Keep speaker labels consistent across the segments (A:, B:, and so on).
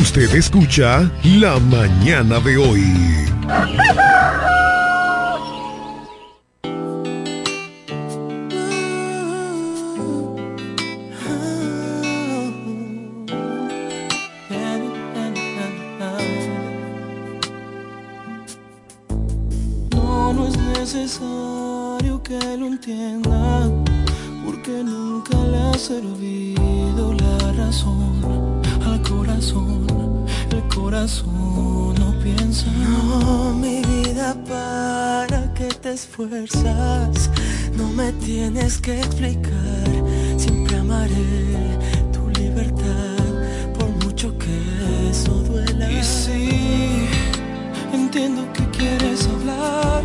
A: Usted escucha La mañana de hoy.
B: Necesario que lo entienda, porque nunca le servido al corazón. El corazón no piensa.
C: No, mi vida, para que te esfuerzas. No me tienes que explicar. Siempre amaré tu libertad, por mucho que eso duela.
B: Y sí, entiendo que quieres hablar,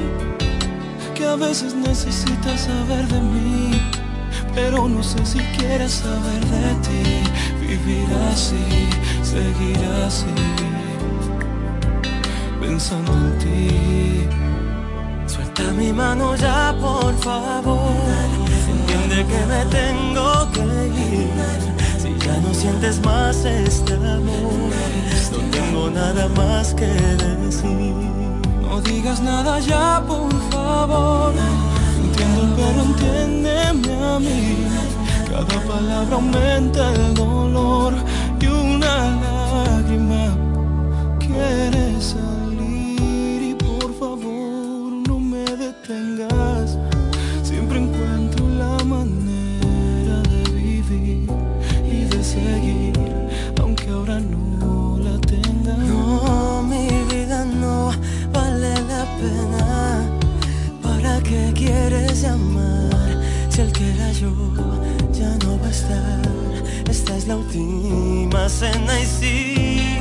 B: que a veces necesitas saber de mí, pero no sé si quieres saber de ti. Vivir así, seguir así, pensando en ti.
C: Suelta mi mano ya, por favor. Entiende que me tengo que ir. Si ya no sientes más este amor, no tengo nada más que decir.
B: No digas nada ya, por favor. Entiendo, pero entiéndeme a mí. Cada palabra aumenta el dolor y una lágrima quiere salir. Y por favor, no me detengas. Siempre encuentro la manera de vivir y de seguir, aunque ahora no la tenga.
C: No, mi vida no vale la pena. ¿Para qué quieres llamar? Si el que era yo ya no va a estar. Esta es la última cena y sí.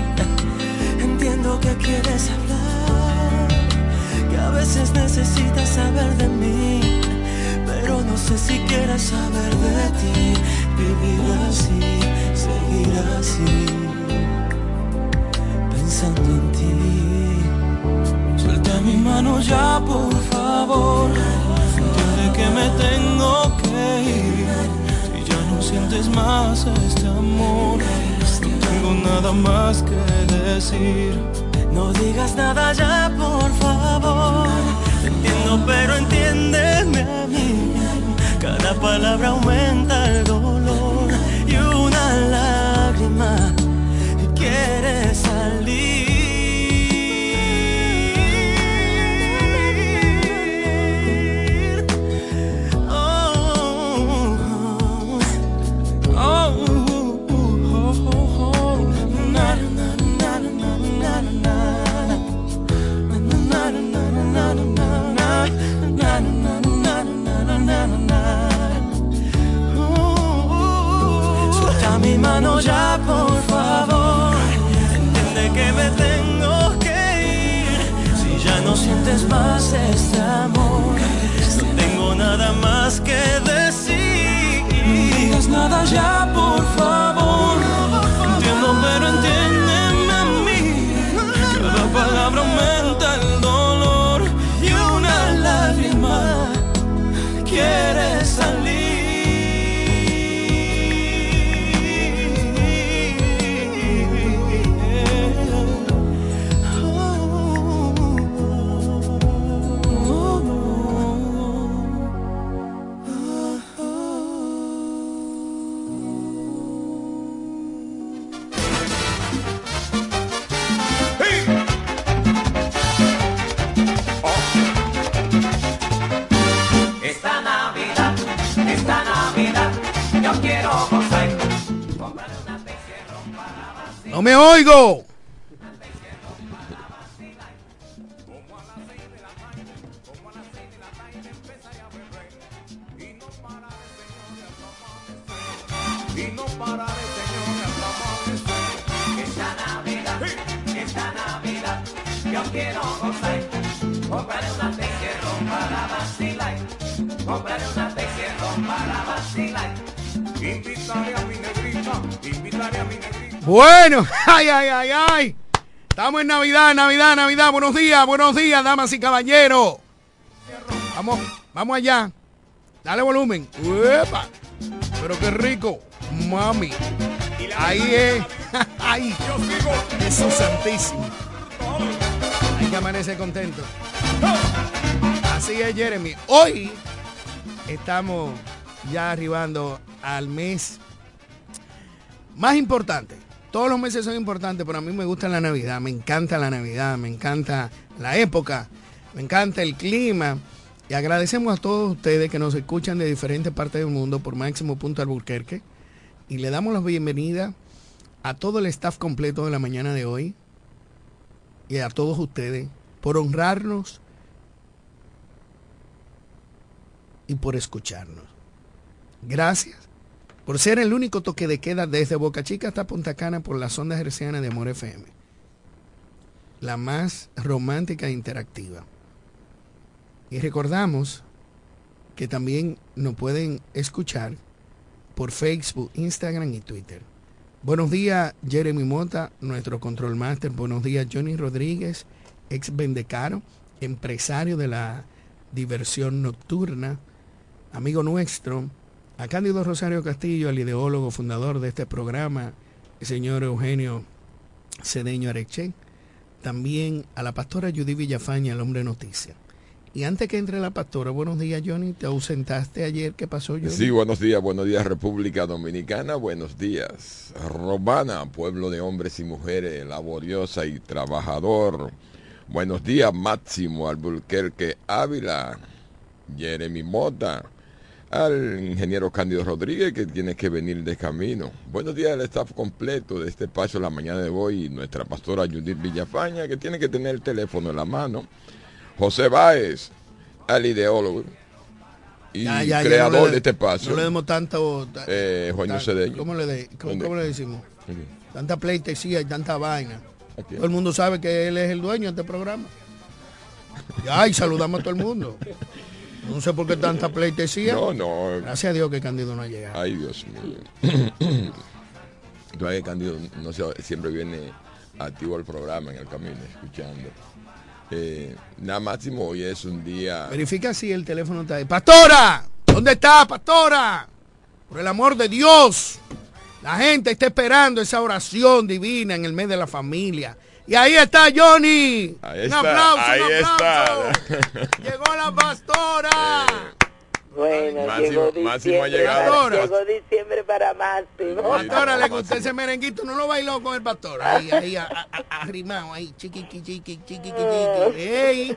C: Entiendo que quieres hablar. Que a veces necesitas saber de mí. Pero no sé si quieres saber de ti. Vivir así, seguir así pensando en ti.
B: Suelta mi mano ya, por favor. Que me tengo que ir. Sientes más este amor. No tengo nada más que decir.
C: No digas nada ya, por favor. Te entiendo, pero entiéndeme a mí. Cada palabra aumenta el dolor más No
D: me oigo. Bueno, ay, ay, ay, ay. Estamos en Navidad, Navidad, Navidad. Buenos días, buenos días, damas y caballeros. Vamos, vamos allá. Dale volumen. Pero qué rico. Mami. Ahí es. Ay, Jesús Santísimo. Hay que amanece contento. Así es, Jeremy. Hoy estamos ya arribando al mes más importante. Todos los meses son importantes, pero a mí me gusta la Navidad. Me encanta la Navidad, me encanta la época, me encanta el clima. Y agradecemos a todos ustedes que nos escuchan de diferentes partes del mundo por Máximo Punto Alburquerque. Y le damos la bienvenida a todo el staff completo de la mañana de hoy y a todos ustedes por honrarnos y por escucharnos. Gracias por ser el único toque de queda desde Boca Chica hasta Punta Cana por las ondas hercianas de Amor FM. La más romántica e interactiva. Y recordamos que también nos pueden escuchar por Facebook, Instagram y Twitter. Buenos días, Jeremy Mota, nuestro control master. Buenos días, Johnny Rodríguez, ex Vendecaro, empresario de la diversión nocturna, amigo nuestro. A Cándido Rosario Castillo, el ideólogo fundador de este programa, el señor Eugenio Cedeño Areche. También a la pastora Judy Villafaña, el hombre noticia. Y antes que entre la pastora, buenos días Johnny, te ausentaste ayer, ¿qué pasó Johnny?
E: Sí, buenos días, buenos días República Dominicana, buenos días Romana, pueblo de hombres y mujeres, laboriosa y trabajador. Buenos días Máximo Alburquerque Ávila, Jeremy Mota, al ingeniero Cándido Rodríguez que tiene que venir de camino. Buenos días al staff completo de este espacio la mañana de hoy, nuestra pastora Judith Villafaña que tiene que tener el teléfono en la mano. José Báez, al ideólogo y
D: Ya, ya, ya,
E: creador
D: no le-
E: de este espacio.
D: No le demos tanto...
E: Eh,
D: tan-
E: Cedeño.
D: ¿Cómo le, de- cómo,
E: ¿Dónde?
D: cómo le decimos? Tanta pleitesía y tanta vaina. Todo el mundo sabe que él es el dueño de este programa. Ya, y saludamos a todo el mundo. No sé por qué tanta pleitesía.
E: No, no.
D: Gracias a Dios que Candido no ha llegado.
E: Ay, Dios mío. Tú sabes que Candido no siempre viene activo al programa en el camino, escuchando. Eh, nada máximo hoy es un día.
D: Verifica si el teléfono está ahí. ¡Pastora! ¿Dónde está, pastora? Por el amor de Dios. La gente está esperando esa oración divina en el mes de la familia. Y ahí está Johnny.
E: Ahí
D: un
E: está,
D: aplauso,
E: ahí
D: un aplauso.
E: está.
D: Llegó la pastora.
F: Bueno,
E: Máximo-
F: llegó
E: Máximo ha llegado.
F: para, llegó diciembre para Máximo.
D: Pastora, le gustó ese merenguito, no lo bailó con el pastor. Ahí, ahí, arrimado, ahí, chiqui, chiqui, chiqui, chiqui, chiqui. Ey,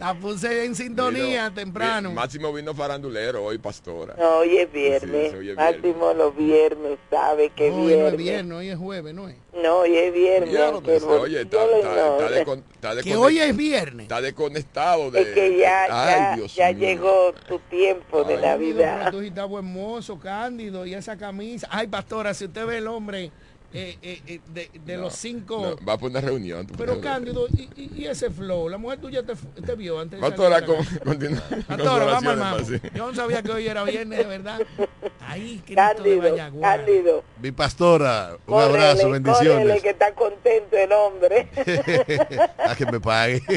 D: la puse en sintonía temprano.
E: Máximo vino farandulero hoy, pastora.
F: No, hoy es viernes.
E: sí, hoy es
F: Máximo los viernes sabe que
D: No, hoy no
F: viernes.
D: es viernes, hoy es jueves, ¿no es?
F: No, hoy es viernes. El
E: oye, está,
F: bolsillo
E: está,
F: no.
E: está descon- está
D: Que hoy es viernes.
E: está desconectado de.
F: Es que ya,
E: Ay,
F: ya,
E: Dios
F: ya
E: mío.
F: llegó tu tiempo de
E: Ay.
D: Pero
F: Navidad.
D: tú estás buen mozo, Cándido, y esa camisa. Ay, pastora, si usted ve el hombre eh, eh, eh, de, de
E: No,
D: los cinco...
E: no, va a poner reunión.
D: Pero Cándido, y, y- y ese flow? La mujer tuya te, te vio antes la
E: con, continúa. sus
D: Pastora, vamos. Yo no sabía que hoy era viernes, de verdad. Ay, Cristo de
F: Cándido. Cándido.
G: Mi pastora, un
F: córrele,
G: abrazo,
F: córrele,
G: bendiciones.
F: que está contento el hombre.
G: A que me pague.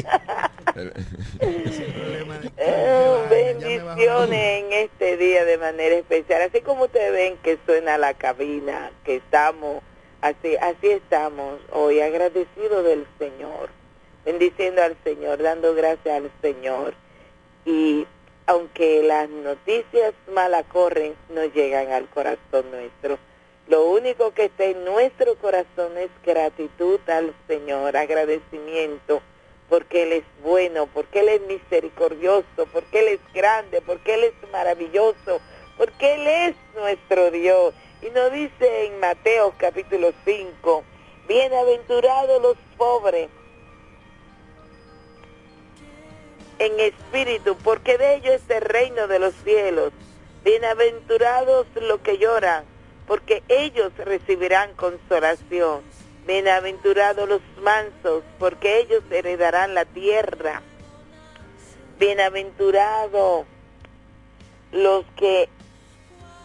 D: Bajó.
F: bendiciones en este día de manera especial. Así como ustedes ven que suena la cabina, que estamos, así, así estamos hoy, agradecidos del Señor, bendiciendo al Señor, dando gracias al Señor. Y aunque las noticias malas corren, no llegan al corazón nuestro. Lo único que está en nuestro corazón es gratitud al Señor, agradecimiento porque Él es bueno, porque Él es misericordioso, porque Él es grande, porque Él es maravilloso, porque Él es nuestro Dios. Y nos dice en Mateo capítulo 5, Bienaventurados los pobres en espíritu, porque de ellos es el reino de los cielos. Bienaventurados los que lloran, porque ellos recibirán consolación. Bienaventurados los mansos, porque ellos heredarán la tierra. Bienaventurados los que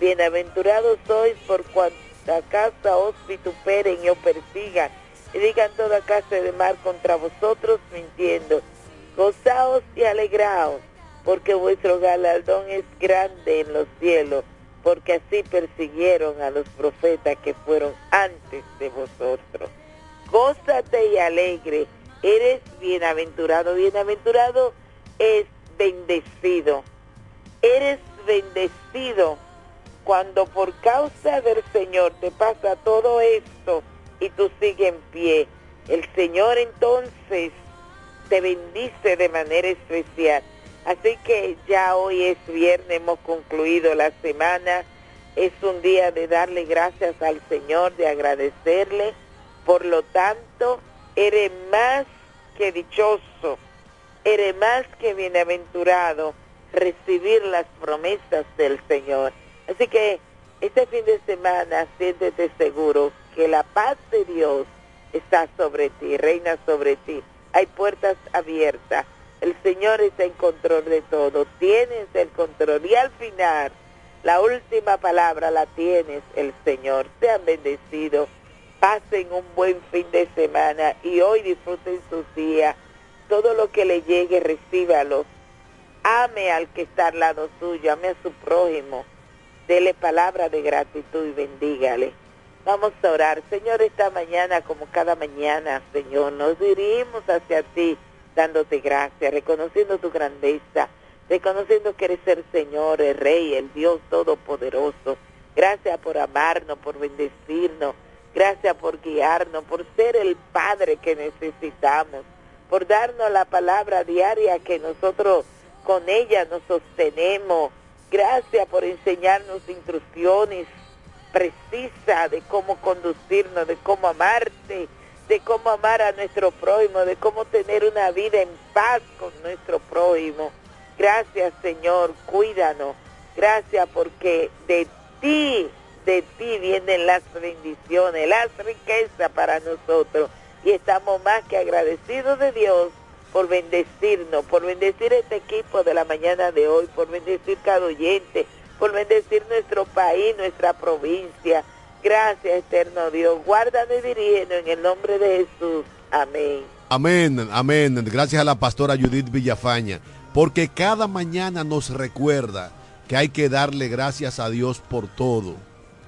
F: Bienaventurados sois por cuanta casa os vituperen y os persigan, y digan toda clase de mal contra vosotros mintiendo. Gozaos y alegraos, porque vuestro galardón es grande en los cielos, porque así persiguieron a los profetas que fueron antes de vosotros. Gózate y alegre, eres bienaventurado, bienaventurado es bendecido. Eres bendecido cuando por causa del Señor te pasa todo esto y tú sigues en pie. El Señor entonces te bendice de manera especial. Así que ya hoy es viernes, hemos concluido la semana. Es un día de darle gracias al Señor, de agradecerle. Por lo tanto, eres más que dichoso, eres más que bienaventurado recibir las promesas del Señor. Así que este fin de semana siéntete seguro que la paz de Dios está sobre ti, reina sobre ti. Hay puertas abiertas. El Señor está en control de todo. Tienes el control. Y al final, la última palabra la tienes el Señor. Sean bendecidos. Pasen un buen fin de semana y hoy disfruten sus días. Todo lo que le llegue, recíbalo. Ame al que está al lado suyo, ame a su prójimo. Dele palabra de gratitud y bendígale. Vamos a orar. Señor, esta mañana, como cada mañana, Señor, nos dirigimos hacia ti, dándote gracias, reconociendo tu grandeza, reconociendo que eres el Señor, el Rey, el Dios Todopoderoso. Gracias por amarnos, por bendecirnos. Gracias por guiarnos, por ser el Padre que necesitamos, por darnos la palabra diaria que nosotros con ella nos sostenemos. Gracias por enseñarnos instrucciones precisas de cómo conducirnos, de cómo amarte, de cómo amar a nuestro prójimo, de cómo tener una vida en paz con nuestro prójimo. Gracias Señor, cuídanos. Gracias porque de ti, de ti vienen las bendiciones, las riquezas para nosotros. Y estamos más que agradecidos de Dios por bendecirnos, por bendecir este equipo de la mañana de hoy, por bendecir cada oyente, por bendecir nuestro país, nuestra provincia. Gracias, eterno Dios. Guárdame y en el nombre de Jesús. Amén.
G: Amén, amén. Gracias a la pastora Judith Villafaña, porque cada mañana nos recuerda que hay que darle gracias a Dios por todo,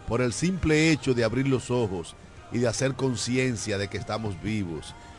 G: por el simple hecho de abrir los ojos y de hacer conciencia de que estamos vivos.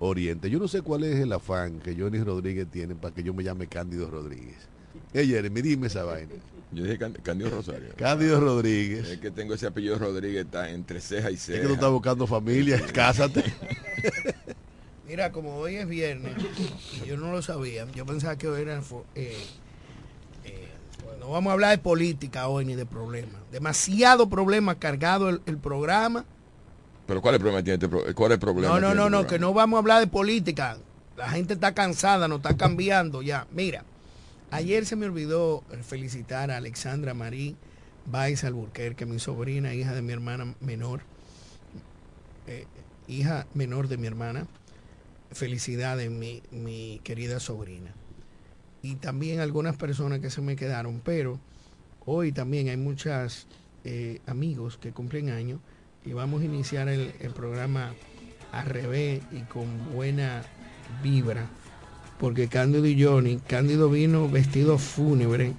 G: Oriente. Yo no sé cuál es el afán que Johnny Rodríguez tiene para que yo me llame Cándido Rodríguez. Eh, Jeremy, dime esa vaina.
E: Yo dije Cándido Rosario.
G: Cándido Rodríguez.
E: Es que tengo ese apellido Rodríguez, está entre ceja y
G: Es
E: ceja.
G: que tú estás buscando familia, cásate.
D: Mira, como hoy es viernes, y yo no lo sabía, yo pensaba que hoy era... eh, eh, no vamos a hablar de política hoy ni de problemas. Demasiado problema cargado el, el programa.
E: Pero ¿cuál es el problema tiene este ¿Cuál es el problema?
D: No, no, no,
E: este
D: no, que no vamos a hablar de política. La gente está cansada, nos está cambiando ya. Mira, ayer se me olvidó felicitar a Alexandra Marí Baez Alburquerque, mi sobrina, hija de mi hermana menor, eh, hija menor de mi hermana. felicidades, mi, mi querida sobrina. Y también algunas personas que se me quedaron, pero hoy también hay muchos amigos que cumplen años y vamos a iniciar el, el programa al revés y con buena vibra, porque Cándido y Johnny, Cándido vino vestido fúnebre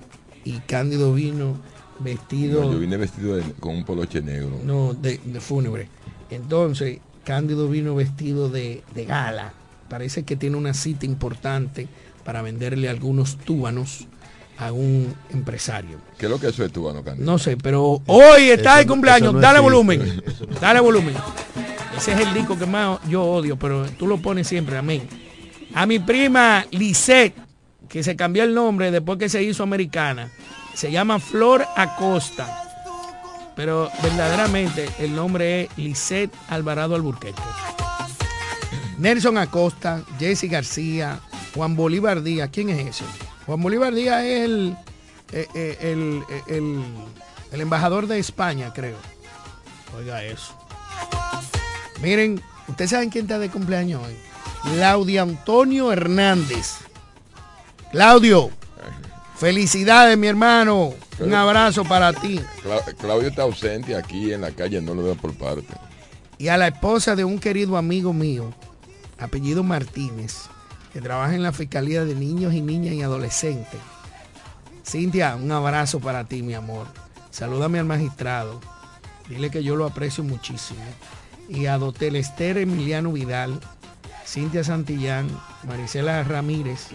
D: y Cándido vino vestido...
E: No, yo vine vestido de- con un poloche negro.
D: No, de, de fúnebre. Entonces, Cándido vino vestido de, de gala. Parece que tiene una cita importante para venderle algunos túbanos a un empresario.
E: ¿Qué es lo que eso es tú, Cándido?
D: No sé, pero hoy está
G: Eso
D: el cumpleaños.
G: no
D: Dale volumen. Dale volumen. Ese es el disco que más yo odio, pero tú lo pones siempre. Amén. A mi prima Lisette, que se cambió el nombre después que se hizo americana. Se llama Flor Acosta. Pero verdaderamente el nombre es Lisette Alvarado Alburquerque. Nelson Acosta, Jesse García, Juan Bolívar Díaz. ¿Quién es ese? Juan Bolívar Díaz es el, eh, eh, el, eh, el- el embajador de España, creo. Oiga eso. Miren, ¿ustedes saben quién está de cumpleaños hoy? Claudio Antonio Hernández. Claudio, felicidades, mi hermano. Un abrazo para ti.
E: Cla- Claudio está ausente aquí en la calle, no lo veo por parte.
D: y a la esposa de un querido amigo mío, apellido Martínez, que trabaja en la Fiscalía de Niños y Niñas y Adolescentes. Cintia, un abrazo para ti, mi amor. Salúdame al magistrado. Dile que yo lo aprecio muchísimo. Y a Dotel Esther Emiliano Vidal, Cintia Santillán, Marisela Ramírez,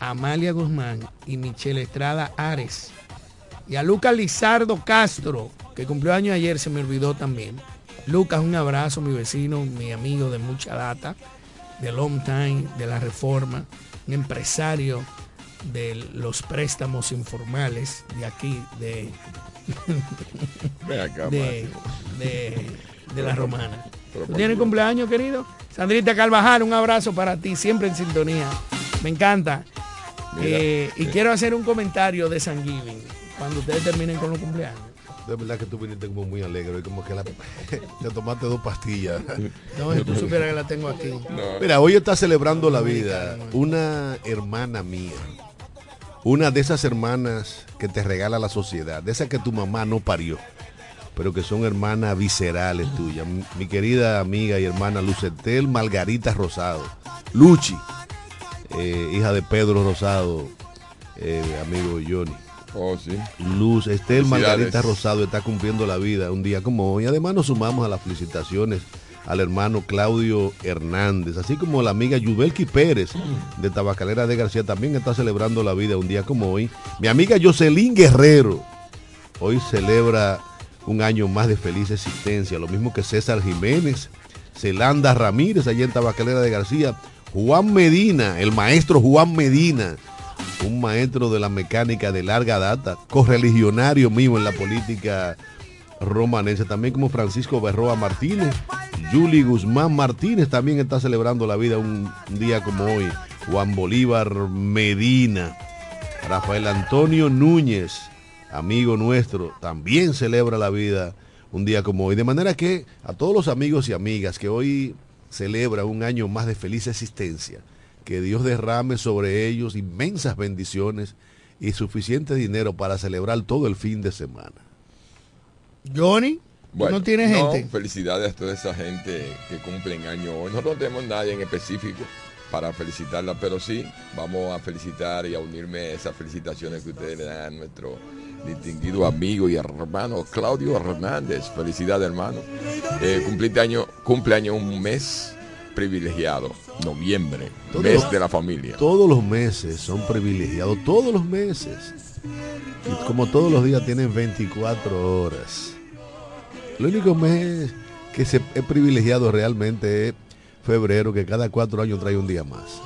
D: Amalia Guzmán y Michelle Estrada Ares. Y a Lucas Lizardo Castro, que cumplió año ayer, se me olvidó también. Lucas, un abrazo, mi vecino, mi amigo de mucha data, de long time, de la reforma, un empresario de los préstamos informales de aquí, de, de, de, de la romana.
E: Pero
D: ¿Tú
E: por
D: tienes
E: Dios.
D: cumpleaños, querido? Sandrita Carvajal, un abrazo para ti, siempre en sintonía. Me encanta.
E: Mira,
D: Eh, y
E: sí.
D: quiero hacer un comentario de San Giving cuando ustedes terminen con los cumpleaños.
G: De verdad que tú viniste como muy alegre, y como que la, te tomaste dos pastillas.
D: No, si tú supieras que la tengo aquí.
E: No,
G: Mira, hoy está celebrando la vida una hermana mía. Una de esas hermanas que te regala la sociedad, de esas que tu mamá no parió, pero que son hermanas viscerales tuyas. Mi, mi querida amiga y hermana Lucetel Margarita Rosado. Luchi, eh, hija de Pedro Rosado, eh, amigo Johnny.
E: Oh, sí.
G: Luz, Estel. Margarita Rosado está cumpliendo la vida un día como hoy. Además nos sumamos a las felicitaciones al hermano Claudio Hernández, así como la amiga Yubelki Pérez de Tabacalera de García también está celebrando la vida un día como hoy. Mi amiga Jocelyn Guerrero hoy celebra un año más de feliz existencia, lo mismo que César Jiménez, Celanda Ramírez allá en Tabacalera de García, Juan Medina, el maestro Juan Medina, un maestro de la mecánica de larga data, correligionario mío en la política romanense, también como Francisco Berroa Martínez, Juli Guzmán Martínez también está celebrando la vida un día como hoy, Juan Bolívar Medina, Rafael Antonio Núñez, amigo nuestro, también celebra la vida un día como hoy. De manera que a todos los amigos y amigas que hoy celebran un año más de feliz existencia, que Dios derrame sobre ellos inmensas bendiciones y suficiente dinero para celebrar todo el fin de semana.
D: Johnny, ¿tú
E: Bueno,
D: no tienes gente.
E: Felicidades a toda esa gente que cumplen año hoy. Nosotros no tenemos nadie en específico para felicitarla, pero sí vamos a felicitar y a unirme a esas felicitaciones que ustedes le dan a nuestro distinguido amigo y hermano Claudio Hernández. Felicidades, hermano. Eh, cumpliste año, cumpleaños un mes privilegiado, noviembre,
G: Todo-
E: mes de la familia.
G: Todos los meses son privilegiados, todos los meses. Y como todos los días tienen 24 horas. El único mes que se es privilegiado realmente es febrero, que cada cuatro años trae un día más.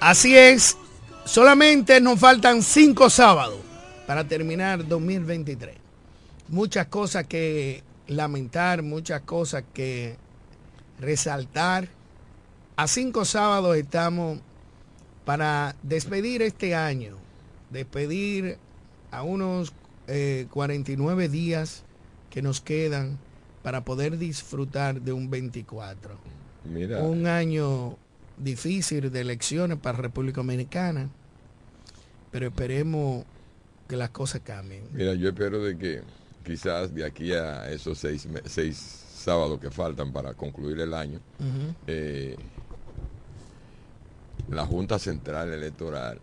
D: Así es, solamente nos faltan cinco sábados para terminar 2023. Muchas cosas que lamentar, muchas cosas que resaltar. A cinco sábados estamos para despedir este año, despedir a unos eh, 49 días que nos quedan para poder disfrutar de un 24
E: Mira,
D: un año difícil de elecciones para República Dominicana, pero esperemos que las cosas cambien.
E: Mira, yo espero de que quizás de aquí a esos seis, seis sábados que faltan para concluir el año, eh, la Junta Central Electoral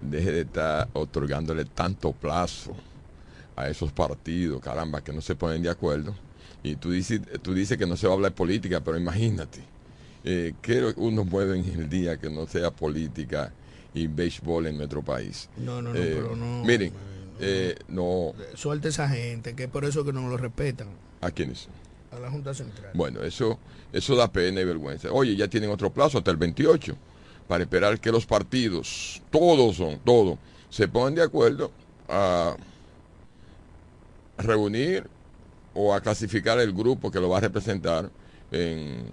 E: deje de estar otorgándole tanto plazo a esos partidos, caramba, que no se ponen de acuerdo. Y tú dices, tú dices que no se va a hablar de política, pero imagínate, eh, ¿qué uno mueve en el día que no sea política y béisbol en nuestro país?
D: No, no, no,
E: Eh,
D: pero no.
E: Miren, eh, no,
D: Suelta esa gente, que es por eso que no lo respetan
E: ¿a quiénes?
D: A la Junta Central.
E: Bueno, eso, eso da pena y vergüenza. Oye, ya tienen otro plazo hasta el 28 para esperar que los partidos, todos son, todos, se pongan de acuerdo a reunir o a clasificar el grupo que lo va a representar en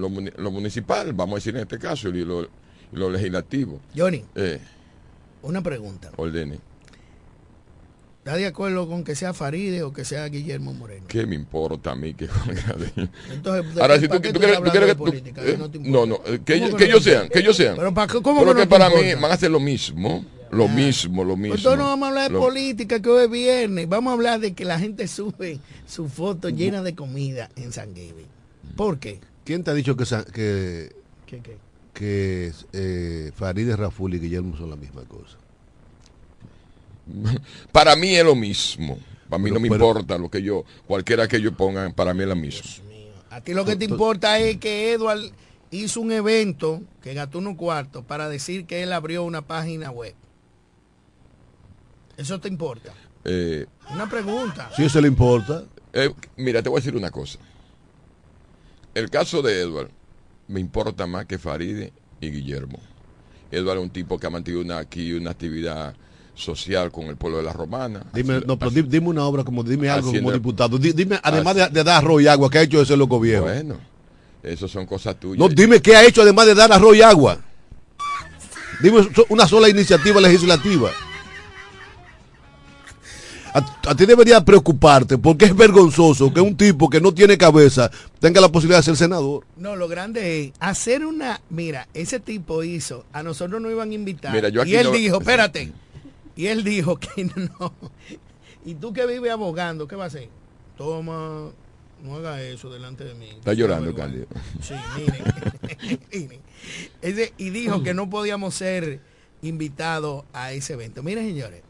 E: lo, muni- lo municipal, vamos a decir en este caso, y lo, y lo legislativo.
D: Johnny,
E: Eh,
D: una pregunta.
E: ordene.
D: ¿Está de acuerdo con que sea Faride o que sea Guillermo Moreno?
E: ¿Qué me importa a mí que
D: Entonces, ¿de
E: Ahora, si tú, tú
D: tú
E: quieres, tú quieres que
D: política?
E: eh,
D: ¿No te
E: no, no, eh, que,
D: ¿Cómo
E: ellos-
D: que
E: que
D: no
E: ellos
D: te
E: sean, que ellos sean.
D: Pero para, ¿cómo
E: Pero
D: que, no
E: para mí van a hacer lo mismo, lo mismo, lo mismo.
D: Entonces no vamos a hablar de
E: Lo-
D: política que hoy es viernes. Vamos a hablar de que la gente sube su foto llena de comida en San Gabriel. ¿Por qué?
G: ¿Quién te ha dicho que, que,
D: ¿Qué, qué?
G: que eh, Farideh Raful y Guillermo son la misma cosa?
E: Para mí es lo mismo. Para mí
G: Pero-
E: no me
G: pero-
E: importa lo que yo, cualquiera que ellos pongan, para mí es lo mismo.
D: A ti lo que te importa es que Edward hizo un evento que gastó unos cuartos para decir que él abrió una página web. ¿Eso te importa?
E: Eh,
D: Una pregunta.
G: Si eso le importa,
E: eh, mira, te voy a decir una cosa. El caso de Edward me importa más que Faride y Guillermo. Edward es un tipo que ha mantenido una, aquí una actividad social con el pueblo de la Romana.
G: dime, no, pero di- dime una obra como, dime algo como diputado. Di- dime, además
E: Así-
G: de, de dar arroz y agua, ¿qué ha hecho ese loco viejo?
E: Bueno, eso son cosas tuyas.
G: No, dime qué ha hecho además de dar arroz y agua. Dime una sola iniciativa legislativa. A, a ti debería preocuparte porque es vergonzoso que un tipo que no tiene cabeza tenga la posibilidad de ser senador.
D: No, lo grande es hacer una. Mira, ese tipo hizo. A nosotros nos iban a invitar.
E: Mira, yo aquí
D: y él
E: no-
D: dijo, espérate. Y él dijo que no. Y tú que vives abogando, ¿qué va a hacer? Toma, no haga eso delante de mí.
E: Está llorando. Cándido.
D: Sí, miren. miren. Ese- y dijo que no podíamos ser invitados a ese evento. Miren, señores.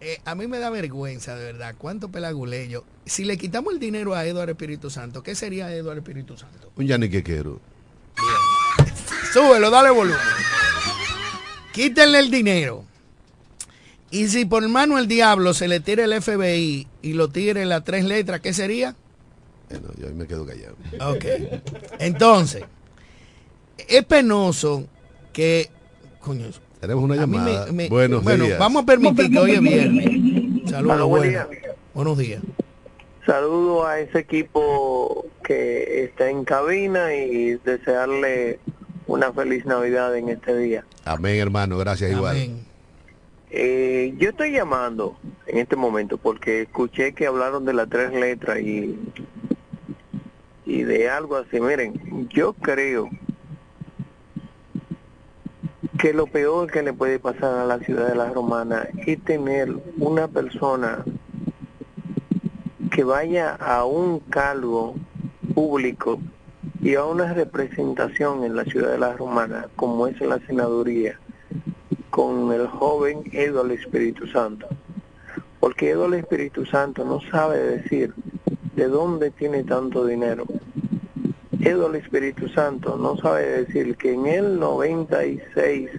D: eh, a mí me da vergüenza, de verdad, cuánto pelaguleyo. Si le quitamos el dinero a Eduardo Espíritu Santo, ¿qué sería Eduardo Espíritu Santo?
G: Un Yanni Quequero.
D: Súbelo, dale volumen. Quítenle el dinero. Y si por mano el diablo se le tira el FBI y lo tire las tres letras, ¿qué sería?
G: Bueno, yo ahí me quedo callado.
D: Ok. Entonces, es penoso que. Coño.
G: Tenemos una llamada.
D: me- me-
G: Buenos
D: bueno,
G: días.
D: vamos a permitir que hoy es viernes. Saludos,
H: buen
D: buenos. Buenos días.
H: Saludo a ese equipo que está en cabina y desearle una feliz Navidad en este día.
G: Amén, hermano. Gracias igual.
H: Eh, yo estoy llamando en este momento porque escuché que hablaron de las tres letras y, y de algo así. Miren, yo creo que lo peor que le puede pasar a la ciudad de la Romana es tener una persona que vaya a un cargo público y a una representación en la ciudad de la Romana, como es la senaduría, con el joven Eduardo Espíritu Santo. Porque Eduardo Espíritu Santo no sabe decir de dónde tiene tanto dinero. Eduardo Espíritu Santo no sabe decir que en el 96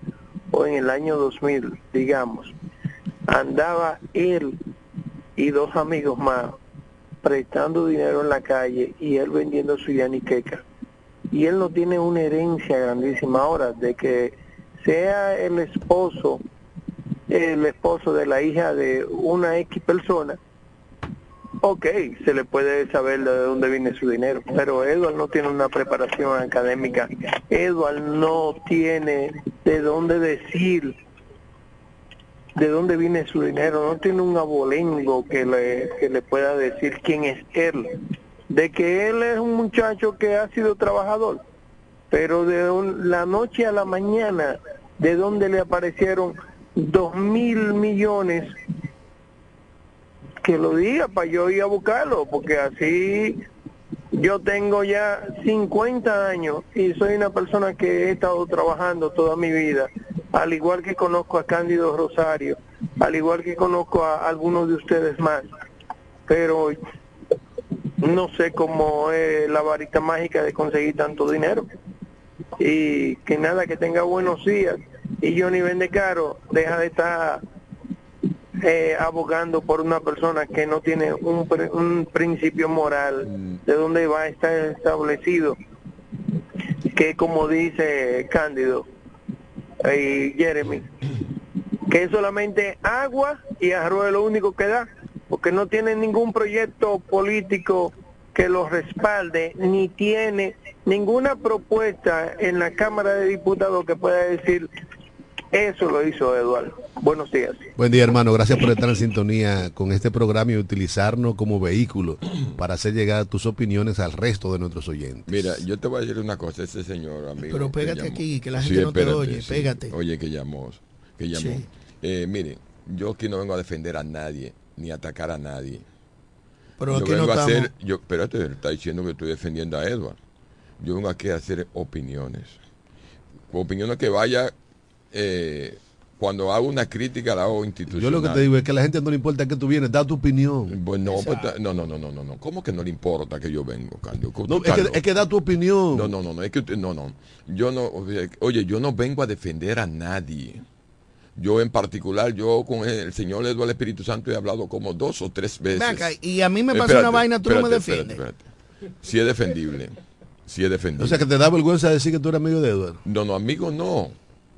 H: o en el año 2000, digamos, andaba él y dos amigos más prestando dinero en la calle y él vendiendo su yaniqueca. Y él no tiene una herencia grandísima ahora de que sea el esposo, el esposo de la hija de una X persona, ok, se le puede saber de dónde viene su dinero, pero Edward no tiene una preparación académica, Edward no tiene de dónde decir de dónde viene su dinero, no tiene un abolengo que le, que le pueda decir quién es él, de que él es un muchacho que ha sido trabajador. pero de un- la noche a la mañana, de donde le aparecieron dos mil millones, que lo diga para yo ir a buscarlo, porque así yo tengo ya 50 años y soy una persona que he estado trabajando toda mi vida, al igual que conozco a Cándido Rosario, al igual que conozco a algunos de ustedes más, pero no sé cómo es la varita mágica de conseguir tanto dinero. Y que nada, que tenga buenos días. Y Johnny Vende Caro deja de estar eh, abogando por una persona que no tiene un, un principio moral de dónde va a estar establecido. Que como dice Cándido y Jeremy, que es solamente agua y arroz es lo único que da, porque no tiene ningún proyecto político que lo respalde, ni tiene ninguna propuesta en la Cámara de Diputados que pueda decir, eso lo hizo Eduardo. Buenos días.
G: Buen día, hermano. Gracias por estar en sintonía con este programa y utilizarnos como vehículo para hacer llegar tus opiniones al resto de nuestros oyentes.
E: Mira, yo te voy a decir una cosa, ese señor amigo.
D: Pero
E: que
D: pégate
E: llamó-
D: aquí, que la gente no te oye, pégate.
E: Oye, que llamó, que llamó.
D: Sí.
E: Eh, miren, yo aquí no vengo a defender a nadie, ni a atacar a nadie.
D: Pero
E: yo
D: aquí no
E: a hacer, yo, espérate, él está diciendo que estoy defendiendo a Edward. Yo vengo aquí a hacer opiniones. Opiniones que vaya, eh, cuando hago una crítica la hago institucional.
G: Yo lo que te digo es que a la gente no le importa que tú vienes, da tu opinión.
E: Pues no, pues, no, no, no, no, no, no. ¿Cómo que no le importa que yo vengo, Candio? Tú
G: No, es, que, es que da tu opinión.
E: No, no, no, no, es que no, no. Yo no, oye, yo no vengo a defender a nadie. Yo en particular, yo con el, señor Eduardo Espíritu Santo he hablado como dos o tres veces.
D: Ven acá, y a mí me pasa una vaina, tú no me defiendes.
E: espérate, espérate. Sí es defendible. Sí es defendible.
G: O sea, que te da vergüenza decir que tú eres amigo de Edward.
E: No, no, amigo, no.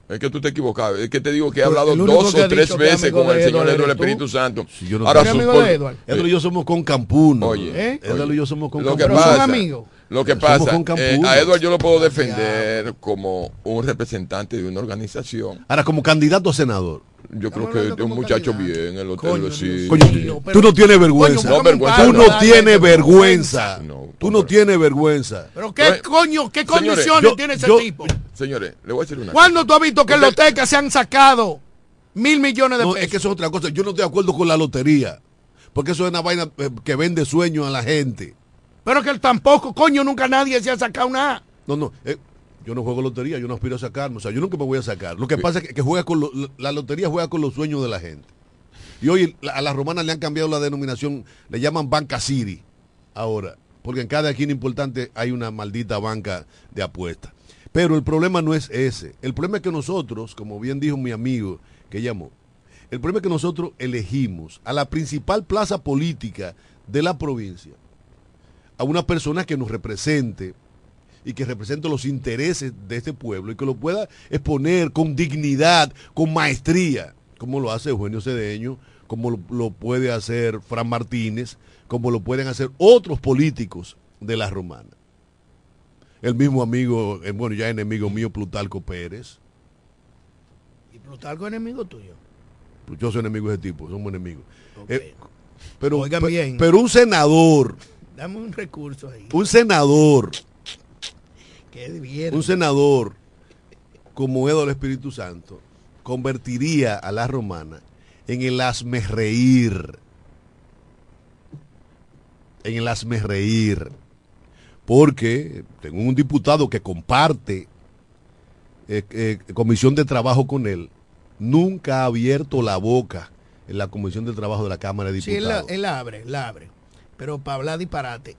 E: Es que tú te equivocado. Es que te digo que he hablado dos
G: que
E: o tres
G: que
E: veces con el señor
G: Edward
E: Eduardo
G: tú.
E: Espíritu Santo.
G: Si yo no
E: Ahora,
G: ¿Eres amigo de? Edward y yo somos con Campuno.
E: Oye,
G: ¿Eh? Edward
E: oye,
G: y yo somos con
E: lo que
G: Campuno.
E: pasa,
G: amigos.
E: Lo que
G: Somos
E: pasa,
G: con
E: eh,
G: Campuno.
E: a Edward yo lo puedo defender como un representante de una organización.
G: Ahora, como candidato a senador.
E: Yo creo que es un muchacho bien, el hotel sí.
G: Coño, tú no tienes vergüenza.
E: No, vergüenza
G: tú
E: no.
G: no tienes vergüenza. Tú no tienes vergüenza.
D: Pero qué coño, qué
G: Señores,
D: condiciones
G: yo-
D: tiene ese
G: yo-
D: tipo.
E: Señores, le voy a decir una
D: ¿Cuándo tú has visto que en
E: Usted-
D: Loteca se han sacado mil millones de
G: No,
D: pesos?
G: es que eso es otra cosa. Yo no estoy de acuerdo con la lotería. Porque eso es una vaina eh, que vende sueños a la gente.
D: Pero que él tampoco, coño, nunca nadie se ha sacado nada.
G: No, no. eh, yo no juego lotería, yo no aspiro a sacarme. O sea, yo nunca me voy a sacar. Lo que pasa es que, que juega con lo- la lotería juega con los sueños de la gente. Y hoy a las romanas le han cambiado la denominación, le llaman Banca City ahora. Porque en cada esquina importante hay una maldita banca de apuestas. Pero el problema no es ese. El problema es que nosotros, como bien dijo mi amigo que llamó, el problema es que nosotros elegimos a la principal plaza política de la provincia a una persona que nos represente y que represente los intereses de este pueblo y que lo pueda exponer con dignidad, con maestría, como lo hace Eugenio Cedeño, como lo, lo puede hacer Fran Martínez, como lo pueden hacer otros políticos de la romana. El mismo amigo, eh, bueno, ya enemigo mío, Plutarco Pérez.
D: Y Plutarco es enemigo tuyo.
G: Yo soy enemigo de ese tipo, somos enemigos. Eh, pero,
D: Oigan bien.
G: pero un senador,
D: Dame un recurso ahí.
G: un senador,
D: divierte.
G: un senador como Edo del Espíritu Santo convertiría a la romana en el hazme reír. En el hazme reír. Porque tengo un diputado que comparte eh, eh, comisión de trabajo con él. Nunca ha abierto la boca en la comisión de trabajo de la Cámara de
D: Sí, él, la-
G: Diputados.
D: él abre, él abre. Pero para hablar disparate,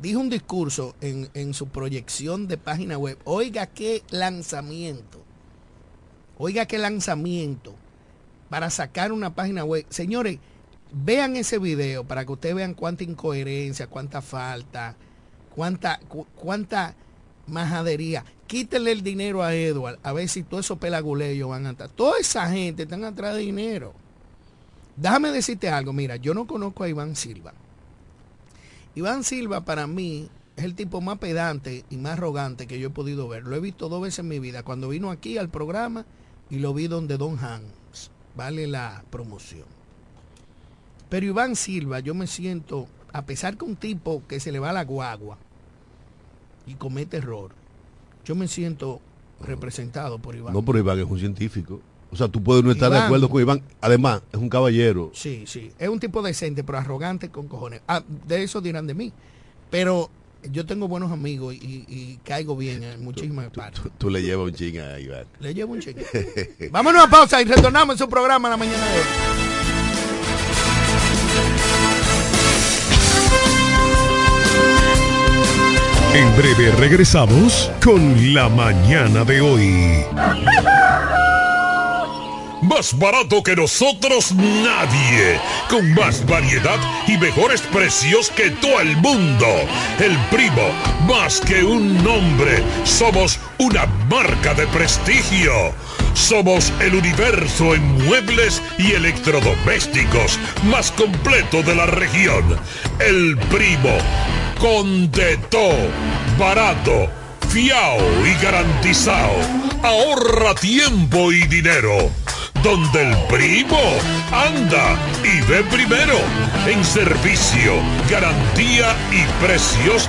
D: dijo un discurso en, en su proyección de página web. Oiga qué lanzamiento. Oiga qué lanzamiento para sacar una página web. Señores, vean ese video para que ustedes vean cuánta incoherencia, cuánta falta, cuánta, cu- cuánta majadería. Quítenle el dinero a Edward, a ver si todos esos pelaguleyos van a estar. Toda esa gente están atrás de dinero. Déjame decirte algo, mira, yo no conozco a Iván Silva. Iván Silva para mí es el tipo más pedante y más arrogante que yo he podido ver. Lo he visto dos veces en mi vida, cuando vino aquí al programa y lo vi donde Don Hans. Vale la promoción. Pero Iván Silva, yo me siento, a pesar que un tipo que se le va la guagua y comete error, yo me siento representado por Iván.
G: No, pero Iván es un científico. O sea, tú puedes no estar de acuerdo con Iván. Además, es un caballero.
D: Sí, sí. Es un tipo decente, pero arrogante con cojones. Ah, de eso dirán de mí. Pero yo tengo buenos amigos y, y caigo bien en muchísimas partes.
G: Tú, tú le llevas un ching a Iván.
D: Le llevo un cheque. Vámonos a pausa y retornamos en su programa en la mañana de hoy.
A: En breve regresamos con la mañana de hoy.
I: Más barato que nosotros nadie. Con más variedad y mejores precios que todo el mundo. El primo, más que un nombre, somos una marca de prestigio. Somos el universo en muebles y electrodomésticos más completo de la región. El primo, con de todo, barato, fiao y garantizado. Ahorra tiempo y dinero. Donde el primo anda y ve primero. En servicio, garantía y precios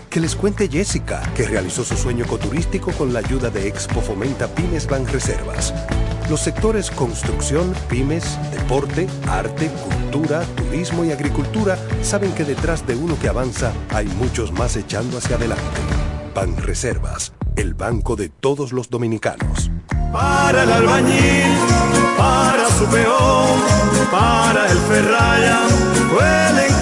J: Que les cuente Jessica, que realizó su sueño ecoturístico con la ayuda de Expo Fomenta Pymes Banreservas. Los sectores construcción, pymes, deporte, arte, cultura, turismo y agricultura saben que detrás de uno que avanza hay muchos más echando hacia adelante. Banreservas, el banco de todos los dominicanos.
B: Para el albañil, para su peón, para el ferraya, huelen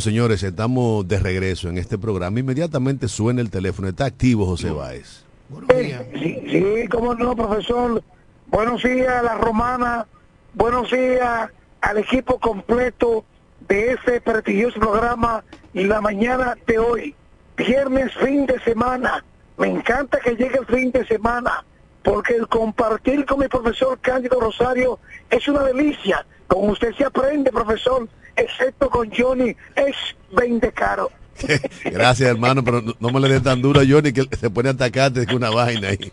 G: Bueno, señores, estamos de regreso en este programa. Inmediatamente suena el teléfono. Está activo José Báez.
K: Sí, sí, cómo no, profesor. Buenos días a la romana, buenos días al equipo completo de este prestigioso programa y la mañana de hoy, viernes, fin de semana. Me encanta que llegue el fin de semana, porque el compartir con mi profesor Cándido Rosario es una delicia. Con usted se aprende, profesor, excepto con Johnny, es 20 caro.
G: Gracias, hermano, pero no, me le den tan duro a Johnny que se pone a atacarte con una vaina ahí.